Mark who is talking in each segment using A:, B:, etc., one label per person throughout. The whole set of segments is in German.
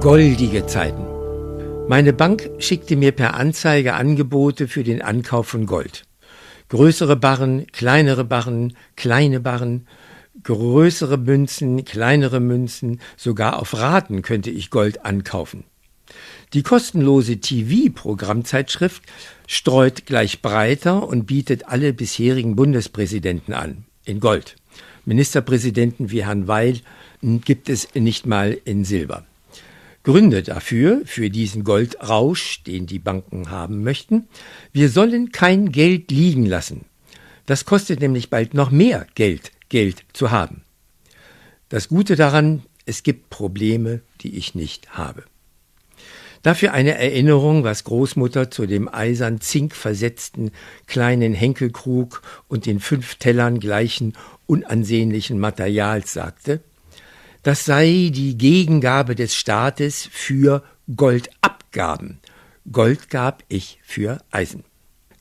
A: Goldige Zeiten. Meine Bank schickte mir per Anzeige Angebote für den Ankauf von Gold. Größere Barren, kleinere Barren, kleine Barren, größere Münzen, kleinere Münzen, sogar auf Raten könnte ich Gold ankaufen. Die kostenlose TV-Programmzeitschrift streut gleich breiter und bietet alle bisherigen Bundespräsidenten an, in Gold. Ministerpräsidenten wie Herrn Weil gibt es nicht mal in Silber. Gründe dafür, für diesen Goldrausch, den die Banken haben möchten. Wir sollen kein Geld liegen lassen. Das kostet nämlich bald noch mehr Geld, Geld zu haben. Das Gute daran, es gibt Probleme, die ich nicht habe. Dafür eine Erinnerung, was Großmutter zu dem eisern Zink versetzten kleinen Henkelkrug und den fünf Tellern gleichen unansehnlichen Materials sagte. Das sei die Gegengabe des Staates für Goldabgaben. Gold gab ich für Eisen.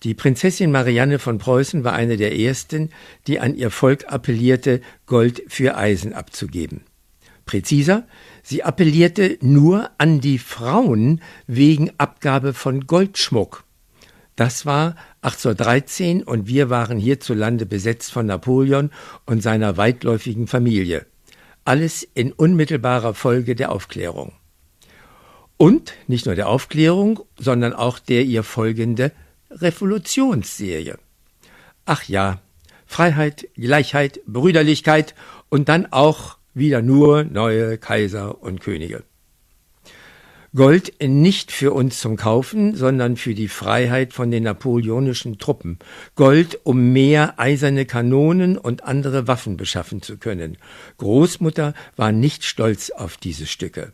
A: Die Prinzessin Marianne von Preußen war eine der ersten, die an ihr Volk appellierte, Gold für Eisen abzugeben. Präziser, sie appellierte nur an die Frauen wegen Abgabe von Goldschmuck. Das war 1813 und wir waren hierzulande besetzt von Napoleon und seiner weitläufigen Familie alles in unmittelbarer Folge der Aufklärung. Und nicht nur der Aufklärung, sondern auch der ihr folgende Revolutionsserie. Ach ja, Freiheit, Gleichheit, Brüderlichkeit und dann auch wieder nur neue Kaiser und Könige. Gold nicht für uns zum Kaufen, sondern für die Freiheit von den napoleonischen Truppen. Gold, um mehr eiserne Kanonen und andere Waffen beschaffen zu können. Großmutter war nicht stolz auf diese Stücke,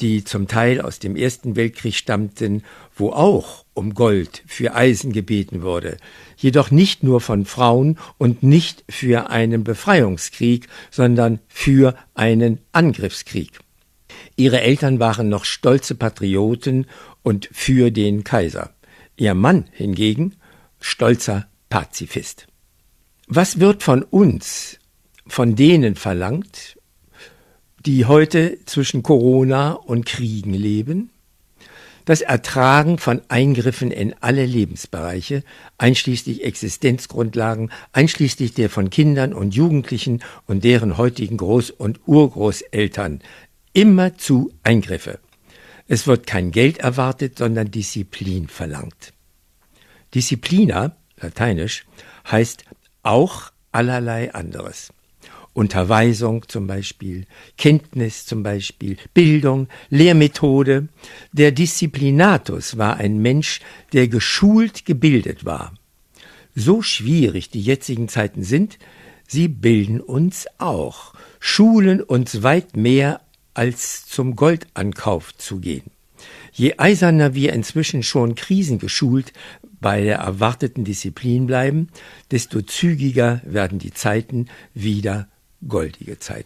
A: die zum Teil aus dem Ersten Weltkrieg stammten, wo auch um Gold für Eisen gebeten wurde, jedoch nicht nur von Frauen und nicht für einen Befreiungskrieg, sondern für einen Angriffskrieg. Ihre Eltern waren noch stolze Patrioten und für den Kaiser. Ihr Mann hingegen stolzer Pazifist. Was wird von uns, von denen verlangt, die heute zwischen Corona und Kriegen leben? Das Ertragen von Eingriffen in alle Lebensbereiche, einschließlich Existenzgrundlagen, einschließlich der von Kindern und Jugendlichen und deren heutigen Groß- und Urgroßeltern Immerzu Eingriffe. Es wird kein Geld erwartet, sondern Disziplin verlangt. Disziplina, lateinisch, heißt auch allerlei anderes. Unterweisung zum Beispiel, Kenntnis zum Beispiel, Bildung, Lehrmethode. Der Disziplinatus war ein Mensch, der geschult gebildet war. So schwierig die jetzigen Zeiten sind, sie bilden uns auch, schulen uns weit mehr als zum Goldankauf zu gehen. Je eiserner wir inzwischen schon krisengeschult bei der erwarteten Disziplin bleiben, desto zügiger werden die Zeiten wieder goldige Zeiten.